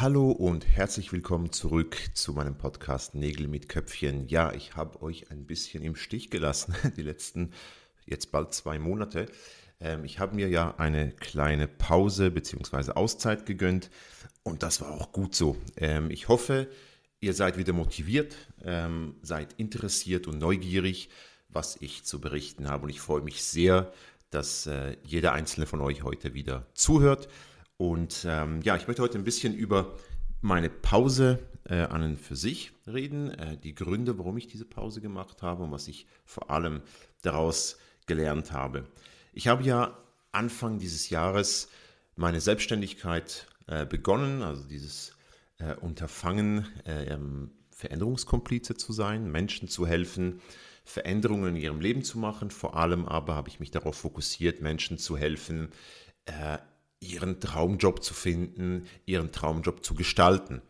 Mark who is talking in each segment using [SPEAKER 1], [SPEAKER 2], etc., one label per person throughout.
[SPEAKER 1] Hallo und herzlich willkommen zurück zu meinem Podcast Nägel mit Köpfchen. Ja, ich habe euch ein bisschen im Stich gelassen, die letzten jetzt bald zwei Monate. Ähm, ich habe mir ja eine kleine Pause bzw. Auszeit gegönnt und das war auch gut so. Ähm, ich hoffe, ihr seid wieder motiviert, ähm, seid interessiert und neugierig, was ich zu berichten habe und ich freue mich sehr, dass äh, jeder einzelne von euch heute wieder zuhört. Und ähm, ja, ich möchte heute ein bisschen über meine Pause äh, an und für sich reden, äh, die Gründe, warum ich diese Pause gemacht habe und was ich vor allem daraus gelernt habe. Ich habe ja Anfang dieses Jahres meine Selbstständigkeit äh, begonnen, also dieses äh, Unterfangen, äh, ähm, Veränderungskomplize zu sein, Menschen zu helfen, Veränderungen in ihrem Leben zu machen. Vor allem aber habe ich mich darauf fokussiert, Menschen zu helfen, äh, ihren Traumjob zu finden, ihren Traumjob zu gestalten.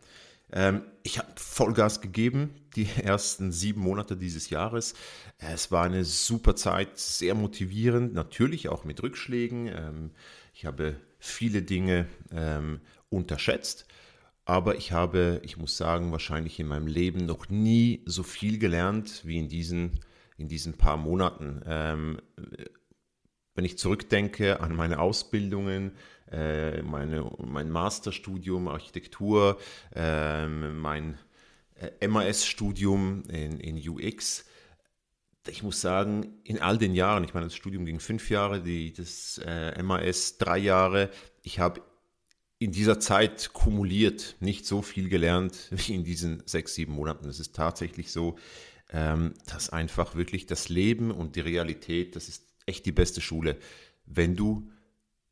[SPEAKER 1] Ähm, ich habe Vollgas gegeben, die ersten sieben Monate dieses Jahres. Es war eine super Zeit, sehr motivierend, natürlich auch mit Rückschlägen. Ähm, ich habe viele Dinge ähm, unterschätzt, aber ich habe, ich muss sagen, wahrscheinlich in meinem Leben noch nie so viel gelernt wie in diesen, in diesen paar Monaten. Ähm, wenn ich zurückdenke an meine Ausbildungen, äh, meine, mein Masterstudium Architektur, äh, mein MAS-Studium in, in UX, ich muss sagen, in all den Jahren, ich meine, das Studium ging fünf Jahre, die, das äh, MAS drei Jahre, ich habe in dieser Zeit kumuliert nicht so viel gelernt wie in diesen sechs, sieben Monaten. Es ist tatsächlich so, ähm, dass einfach wirklich das Leben und die Realität, das ist echt die beste Schule, wenn du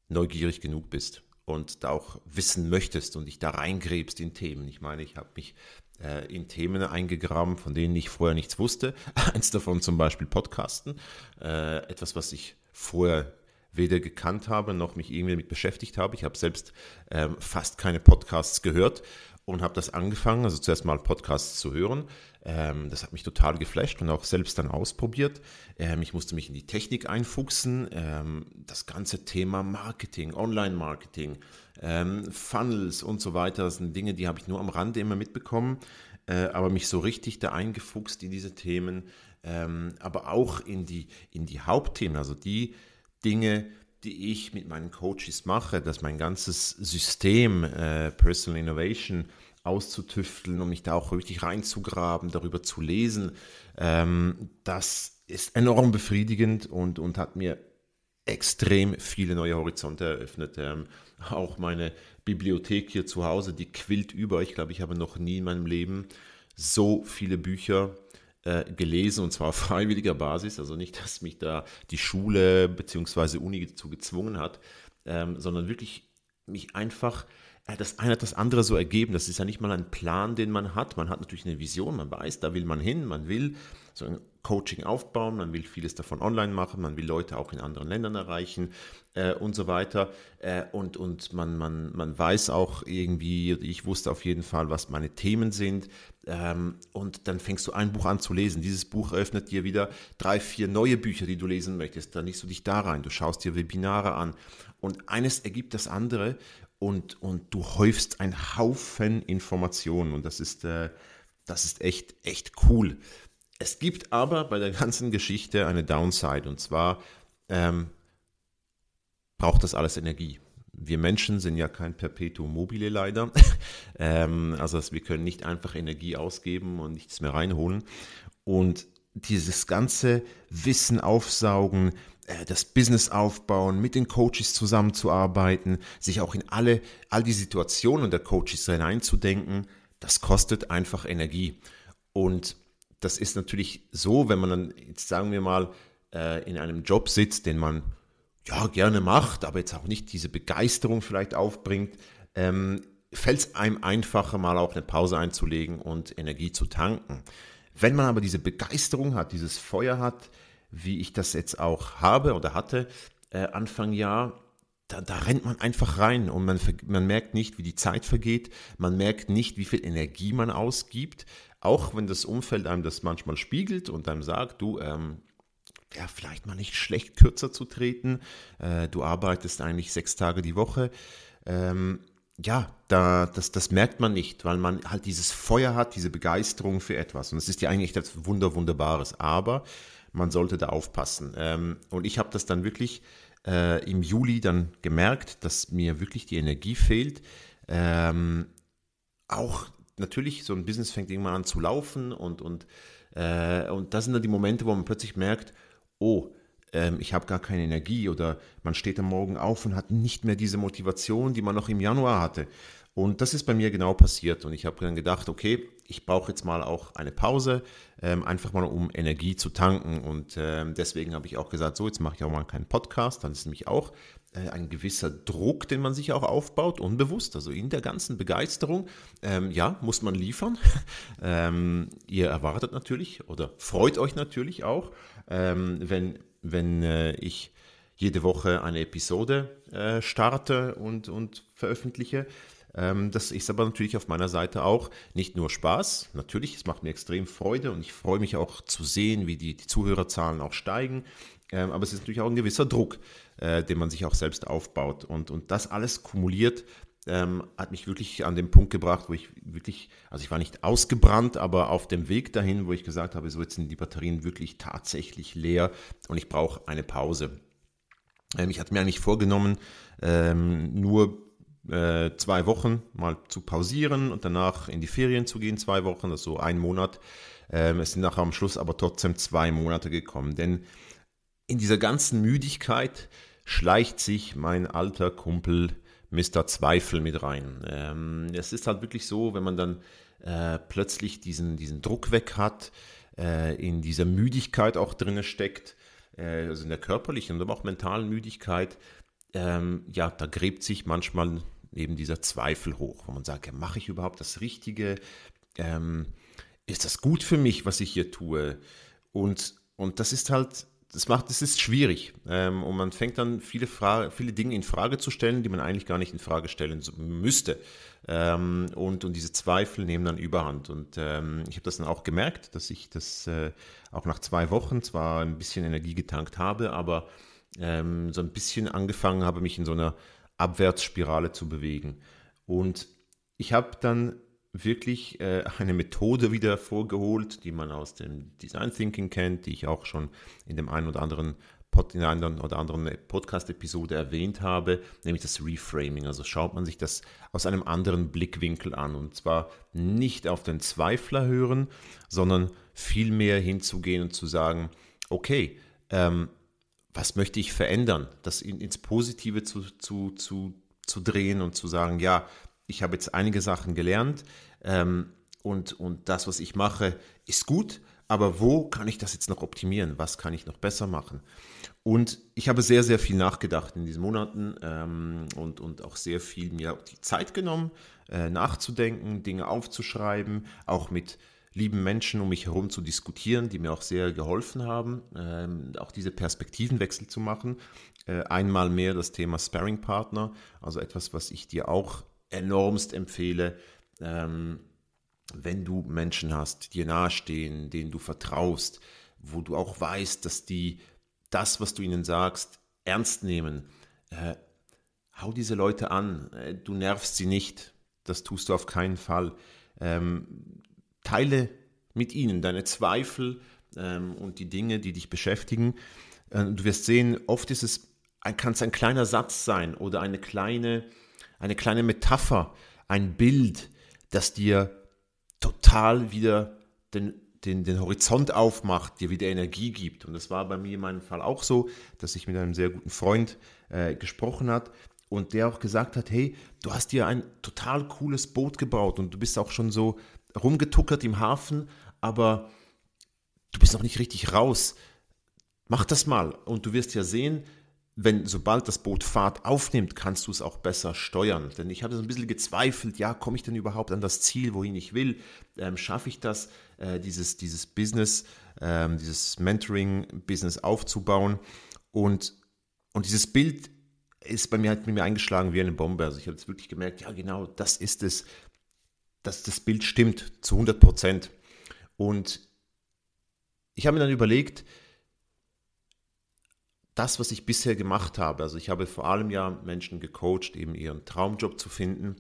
[SPEAKER 1] neugierig genug bist und da auch wissen möchtest und dich da reingräbst in Themen. Ich meine, ich habe mich äh, in Themen eingegraben, von denen ich vorher nichts wusste. Eins davon zum Beispiel Podcasten, äh, etwas, was ich vorher weder gekannt habe noch mich irgendwie damit beschäftigt habe. Ich habe selbst ähm, fast keine Podcasts gehört und habe das angefangen, also zuerst mal Podcasts zu hören. Ähm, das hat mich total geflasht und auch selbst dann ausprobiert. Ähm, ich musste mich in die Technik einfuchsen. Ähm, das ganze Thema Marketing, Online-Marketing, ähm, Funnels und so weiter, das sind Dinge, die habe ich nur am Rande immer mitbekommen, äh, aber mich so richtig da eingefuchst in diese Themen, ähm, aber auch in die, in die Hauptthemen, also die Dinge, die ich mit meinen Coaches mache, dass mein ganzes System äh, Personal Innovation auszutüfteln, um mich da auch richtig reinzugraben, darüber zu lesen, ähm, das ist enorm befriedigend und, und hat mir extrem viele neue Horizonte eröffnet. Ähm, auch meine Bibliothek hier zu Hause, die quillt über. Ich glaube, ich habe noch nie in meinem Leben so viele Bücher äh, gelesen und zwar auf freiwilliger Basis. Also nicht, dass mich da die Schule bzw. Uni dazu gezwungen hat, ähm, sondern wirklich mich einfach äh, das eine hat das andere so ergeben. Das ist ja nicht mal ein Plan, den man hat. Man hat natürlich eine Vision, man weiß, da will man hin, man will so ein Coaching aufbauen, man will vieles davon online machen, man will Leute auch in anderen Ländern erreichen äh, und so weiter. Äh, und und man, man, man weiß auch irgendwie, ich wusste auf jeden Fall, was meine Themen sind. Ähm, und dann fängst du ein Buch an zu lesen. Dieses Buch öffnet dir wieder drei, vier neue Bücher, die du lesen möchtest. Dann liest du dich da rein, du schaust dir Webinare an. Und eines ergibt das andere und, und du häufst einen Haufen Informationen. Und das ist, äh, das ist echt, echt cool. Es gibt aber bei der ganzen Geschichte eine Downside und zwar ähm, braucht das alles Energie. Wir Menschen sind ja kein Perpetuum mobile leider. ähm, also wir können nicht einfach Energie ausgeben und nichts mehr reinholen. Und dieses ganze Wissen aufsaugen, äh, das Business aufbauen, mit den Coaches zusammenzuarbeiten, sich auch in alle, all die Situationen der Coaches hineinzudenken, das kostet einfach Energie. Und das ist natürlich so, wenn man dann, jetzt sagen wir mal, äh, in einem Job sitzt, den man ja gerne macht, aber jetzt auch nicht diese Begeisterung vielleicht aufbringt, ähm, fällt es einem einfacher, mal auch eine Pause einzulegen und Energie zu tanken. Wenn man aber diese Begeisterung hat, dieses Feuer hat, wie ich das jetzt auch habe oder hatte, äh, Anfang Jahr, da, da, rennt man einfach rein und man, man merkt nicht, wie die Zeit vergeht, man merkt nicht, wie viel Energie man ausgibt, auch wenn das Umfeld einem das manchmal spiegelt und einem sagt, du, ähm, ja, vielleicht mal nicht schlecht kürzer zu treten, äh, du arbeitest eigentlich sechs Tage die Woche. Ähm, ja, da, das, das merkt man nicht, weil man halt dieses Feuer hat, diese Begeisterung für etwas. Und es ist ja eigentlich etwas Wunder, Wunderbares. Aber man sollte da aufpassen. Ähm, und ich habe das dann wirklich äh, im Juli dann gemerkt, dass mir wirklich die Energie fehlt. Ähm, auch natürlich, so ein Business fängt irgendwann an zu laufen und, und, äh, und das sind dann die Momente, wo man plötzlich merkt, oh, ähm, ich habe gar keine Energie oder man steht am Morgen auf und hat nicht mehr diese Motivation, die man noch im Januar hatte. Und das ist bei mir genau passiert. Und ich habe dann gedacht, okay, ich brauche jetzt mal auch eine Pause, ähm, einfach mal um Energie zu tanken. Und ähm, deswegen habe ich auch gesagt, so, jetzt mache ich auch mal keinen Podcast. Dann ist nämlich auch äh, ein gewisser Druck, den man sich auch aufbaut, unbewusst. Also in der ganzen Begeisterung, ähm, ja, muss man liefern. Ähm, ihr erwartet natürlich oder freut euch natürlich auch, ähm, wenn, wenn äh, ich jede Woche eine Episode äh, starte und, und veröffentliche. Ähm, das ist aber natürlich auf meiner Seite auch nicht nur Spaß. Natürlich, es macht mir extrem Freude und ich freue mich auch zu sehen, wie die, die Zuhörerzahlen auch steigen. Ähm, aber es ist natürlich auch ein gewisser Druck, äh, den man sich auch selbst aufbaut. Und, und das alles kumuliert ähm, hat mich wirklich an den Punkt gebracht, wo ich wirklich, also ich war nicht ausgebrannt, aber auf dem Weg dahin, wo ich gesagt habe, so jetzt sind die Batterien wirklich tatsächlich leer und ich brauche eine Pause. Ähm, ich hatte mir eigentlich vorgenommen, ähm, nur äh, zwei Wochen mal zu pausieren und danach in die Ferien zu gehen, zwei Wochen, also ein Monat. Ähm, es sind nachher am Schluss aber trotzdem zwei Monate gekommen, denn in dieser ganzen Müdigkeit schleicht sich mein alter Kumpel Mr. Zweifel mit rein. Ähm, es ist halt wirklich so, wenn man dann äh, plötzlich diesen, diesen Druck weg hat, äh, in dieser Müdigkeit auch drinne steckt, äh, also in der körperlichen, aber auch mentalen Müdigkeit, ähm, ja, da gräbt sich manchmal eben dieser Zweifel hoch, wo man sagt, ja, mache ich überhaupt das Richtige? Ähm, ist das gut für mich, was ich hier tue? Und, und das ist halt, das macht, das ist schwierig. Ähm, und man fängt dann viele, Frage, viele Dinge in Frage zu stellen, die man eigentlich gar nicht in Frage stellen müsste. Ähm, und, und diese Zweifel nehmen dann überhand. Und ähm, ich habe das dann auch gemerkt, dass ich das äh, auch nach zwei Wochen zwar ein bisschen Energie getankt habe, aber ähm, so ein bisschen angefangen habe, mich in so einer Abwärtsspirale zu bewegen. Und ich habe dann wirklich äh, eine Methode wieder vorgeholt, die man aus dem Design Thinking kennt, die ich auch schon in dem einen oder anderen Pod, in einer oder anderen Podcast-Episode erwähnt habe, nämlich das Reframing. Also schaut man sich das aus einem anderen Blickwinkel an und zwar nicht auf den Zweifler hören, sondern vielmehr hinzugehen und zu sagen, okay, ähm, was möchte ich verändern, das in, ins Positive zu, zu, zu, zu drehen und zu sagen, ja, ich habe jetzt einige Sachen gelernt ähm, und, und das, was ich mache, ist gut, aber wo kann ich das jetzt noch optimieren? Was kann ich noch besser machen? Und ich habe sehr, sehr viel nachgedacht in diesen Monaten ähm, und, und auch sehr viel mir die Zeit genommen, äh, nachzudenken, Dinge aufzuschreiben, auch mit lieben Menschen um mich herum zu diskutieren, die mir auch sehr geholfen haben, ähm, auch diese Perspektivenwechsel zu machen. Äh, einmal mehr das Thema Sparring-Partner, also etwas, was ich dir auch enormst empfehle. Ähm, wenn du Menschen hast, die dir nahestehen, denen du vertraust, wo du auch weißt, dass die das, was du ihnen sagst, ernst nehmen, äh, hau diese Leute an. Äh, du nervst sie nicht. Das tust du auf keinen Fall. Ähm, teile mit ihnen deine Zweifel ähm, und die Dinge, die dich beschäftigen. Äh, du wirst sehen, oft ist es, kann es ein kleiner Satz sein oder eine kleine, eine kleine Metapher, ein Bild, das dir total wieder den, den, den Horizont aufmacht, dir wieder Energie gibt. Und das war bei mir in meinem Fall auch so, dass ich mit einem sehr guten Freund äh, gesprochen hat und der auch gesagt hat, hey, du hast dir ein total cooles Boot gebaut und du bist auch schon so rumgetuckert im Hafen, aber du bist noch nicht richtig raus. mach das mal und du wirst ja sehen, wenn sobald das Boot Fahrt aufnimmt, kannst du es auch besser steuern. Denn ich habe so ein bisschen gezweifelt, ja, komme ich denn überhaupt an das Ziel, wohin ich will? Ähm, Schaffe ich das, äh, dieses, dieses Business, ähm, dieses Mentoring-Business aufzubauen? Und, und dieses Bild ist bei mir halt mit mir eingeschlagen wie eine Bombe. Also ich habe jetzt wirklich gemerkt, ja genau, das ist es, dass das Bild stimmt zu 100 Prozent. Und ich habe mir dann überlegt, das, was ich bisher gemacht habe, also ich habe vor allem ja Menschen gecoacht, eben ihren Traumjob zu finden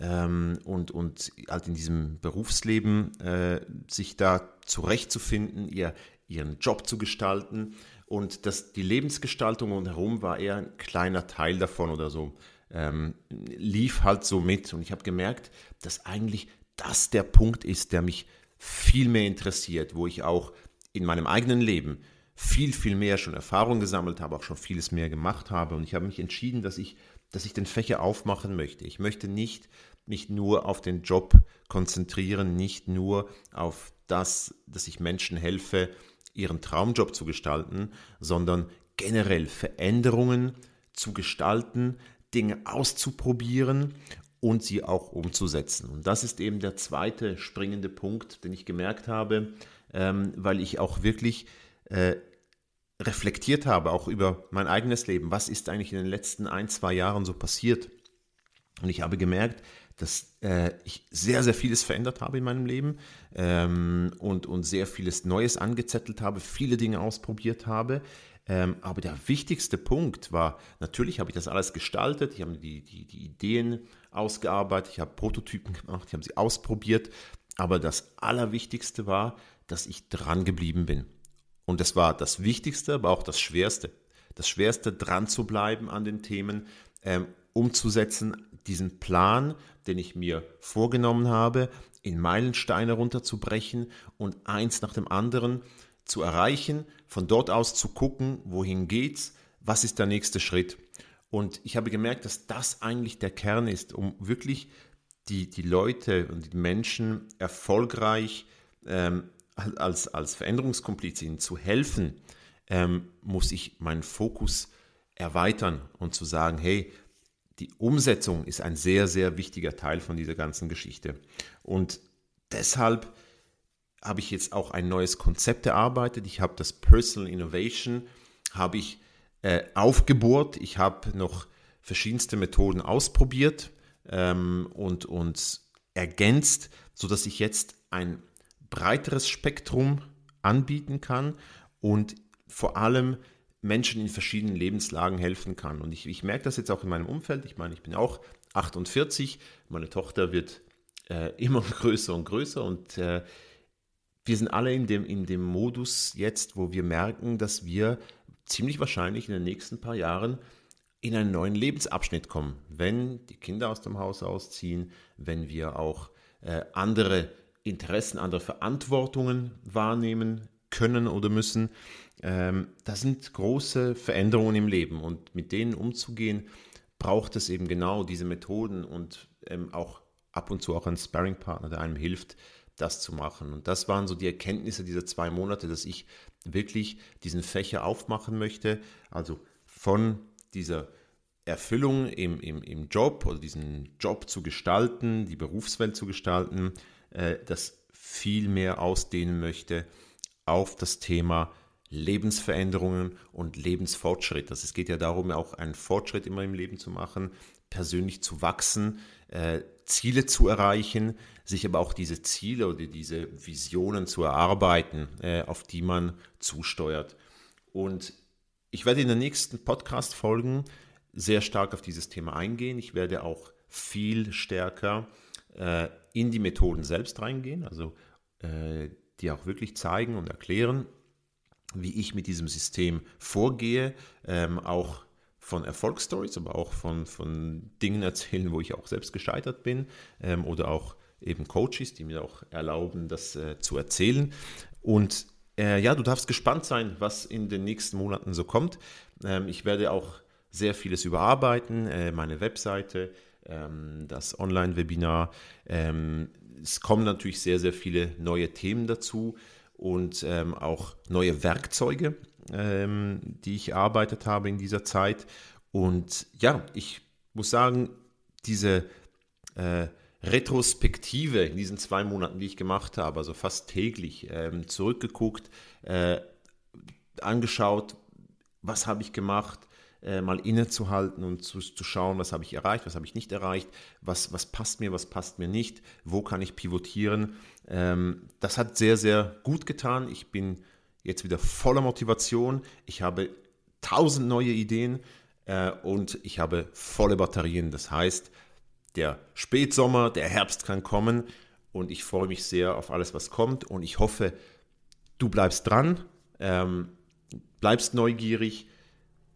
[SPEAKER 1] ähm, und, und halt in diesem Berufsleben äh, sich da zurechtzufinden, ihr, ihren Job zu gestalten. Und das, die Lebensgestaltung rundherum war eher ein kleiner Teil davon oder so. Ähm, lief halt so mit. Und ich habe gemerkt, dass eigentlich das der Punkt ist, der mich viel mehr interessiert, wo ich auch in meinem eigenen Leben viel, viel mehr schon Erfahrung gesammelt habe, auch schon vieles mehr gemacht habe. Und ich habe mich entschieden, dass ich, dass ich den Fächer aufmachen möchte. Ich möchte nicht mich nur auf den Job konzentrieren, nicht nur auf das, dass ich Menschen helfe, ihren Traumjob zu gestalten, sondern generell Veränderungen zu gestalten, Dinge auszuprobieren und sie auch umzusetzen. Und das ist eben der zweite springende Punkt, den ich gemerkt habe, ähm, weil ich auch wirklich äh, reflektiert habe, auch über mein eigenes Leben. Was ist eigentlich in den letzten ein, zwei Jahren so passiert? Und ich habe gemerkt, dass äh, ich sehr, sehr vieles verändert habe in meinem Leben ähm, und, und sehr vieles Neues angezettelt habe, viele Dinge ausprobiert habe. Ähm, aber der wichtigste Punkt war, natürlich habe ich das alles gestaltet, ich habe die, die, die Ideen ausgearbeitet, ich habe Prototypen gemacht, ich habe sie ausprobiert. Aber das Allerwichtigste war, dass ich dran geblieben bin. Und das war das Wichtigste, aber auch das Schwerste. Das Schwerste, dran zu bleiben an den Themen, ähm, umzusetzen, diesen Plan, den ich mir vorgenommen habe, in Meilensteine runterzubrechen und eins nach dem anderen zu erreichen, von dort aus zu gucken, wohin geht's, was ist der nächste Schritt. Und ich habe gemerkt, dass das eigentlich der Kern ist, um wirklich die, die Leute und die Menschen erfolgreich ähm, als, als Veränderungskomplizin zu helfen, ähm, muss ich meinen Fokus erweitern und zu sagen, hey, die Umsetzung ist ein sehr, sehr wichtiger Teil von dieser ganzen Geschichte. Und deshalb habe ich jetzt auch ein neues Konzept erarbeitet. Ich habe das Personal Innovation, habe ich äh, aufgebohrt. Ich habe noch verschiedenste Methoden ausprobiert ähm, und, und ergänzt, sodass ich jetzt ein breiteres Spektrum anbieten kann und vor allem Menschen in verschiedenen Lebenslagen helfen kann. Und ich, ich merke das jetzt auch in meinem Umfeld. Ich meine, ich bin auch 48, meine Tochter wird äh, immer größer und größer und äh, wir sind alle in dem, in dem Modus jetzt, wo wir merken, dass wir ziemlich wahrscheinlich in den nächsten paar Jahren in einen neuen Lebensabschnitt kommen, wenn die Kinder aus dem Haus ausziehen, wenn wir auch äh, andere Interessen, andere Verantwortungen wahrnehmen können oder müssen. Ähm, das sind große Veränderungen im Leben und mit denen umzugehen, braucht es eben genau diese Methoden und ähm, auch ab und zu auch einen Sparringpartner, der einem hilft, das zu machen. Und das waren so die Erkenntnisse dieser zwei Monate, dass ich wirklich diesen Fächer aufmachen möchte, also von dieser Erfüllung im, im, im Job oder diesen Job zu gestalten, die Berufswelt zu gestalten, äh, das viel mehr ausdehnen möchte auf das Thema Lebensveränderungen und Lebensfortschritt. Also es geht ja darum, auch einen Fortschritt immer im Leben zu machen, persönlich zu wachsen, äh, Ziele zu erreichen, sich aber auch diese Ziele oder diese Visionen zu erarbeiten, äh, auf die man zusteuert. Und ich werde in den nächsten Podcast-Folgen sehr stark auf dieses Thema eingehen. Ich werde auch viel stärker äh, in die Methoden selbst reingehen, also äh, die auch wirklich zeigen und erklären, wie ich mit diesem System vorgehe, ähm, auch von Erfolgsstories, aber auch von, von Dingen erzählen, wo ich auch selbst gescheitert bin ähm, oder auch eben Coaches, die mir auch erlauben, das äh, zu erzählen. Und äh, ja, du darfst gespannt sein, was in den nächsten Monaten so kommt. Ähm, ich werde auch sehr vieles überarbeiten, äh, meine Webseite, ähm, das Online-Webinar. Ähm, es kommen natürlich sehr, sehr viele neue Themen dazu und ähm, auch neue Werkzeuge, ähm, die ich erarbeitet habe in dieser Zeit. Und ja, ich muss sagen, diese äh, Retrospektive in diesen zwei Monaten, die ich gemacht habe, also fast täglich ähm, zurückgeguckt, äh, angeschaut, was habe ich gemacht, äh, mal innezuhalten und zu, zu schauen, was habe ich erreicht, was habe ich nicht erreicht, was, was passt mir, was passt mir nicht, wo kann ich pivotieren. Ähm, das hat sehr, sehr gut getan. Ich bin jetzt wieder voller Motivation. Ich habe tausend neue Ideen äh, und ich habe volle Batterien. Das heißt, der Spätsommer, der Herbst kann kommen und ich freue mich sehr auf alles, was kommt und ich hoffe, du bleibst dran, ähm, bleibst neugierig,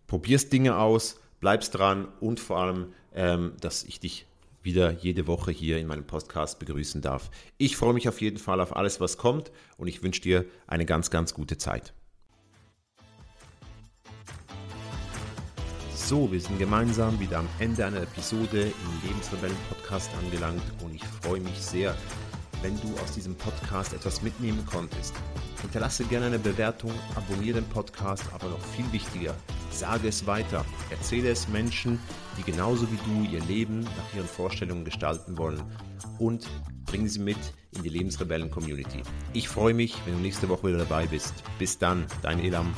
[SPEAKER 1] probierst Dinge aus, bleibst dran und vor allem, ähm, dass ich dich wieder jede Woche hier in meinem Podcast begrüßen darf. Ich freue mich auf jeden Fall auf alles, was kommt und ich wünsche dir eine ganz, ganz gute Zeit. So, wir sind gemeinsam wieder am Ende einer Episode im Lebensrebellen Podcast angelangt und ich freue mich sehr, wenn du aus diesem Podcast etwas mitnehmen konntest. Hinterlasse gerne eine Bewertung, abonniere den Podcast, aber noch viel wichtiger, sage es weiter. Erzähle es Menschen, die genauso wie du ihr Leben nach ihren Vorstellungen gestalten wollen und bringe sie mit in die Lebensrebellen-Community. Ich freue mich, wenn du nächste Woche wieder dabei bist. Bis dann, dein Elam.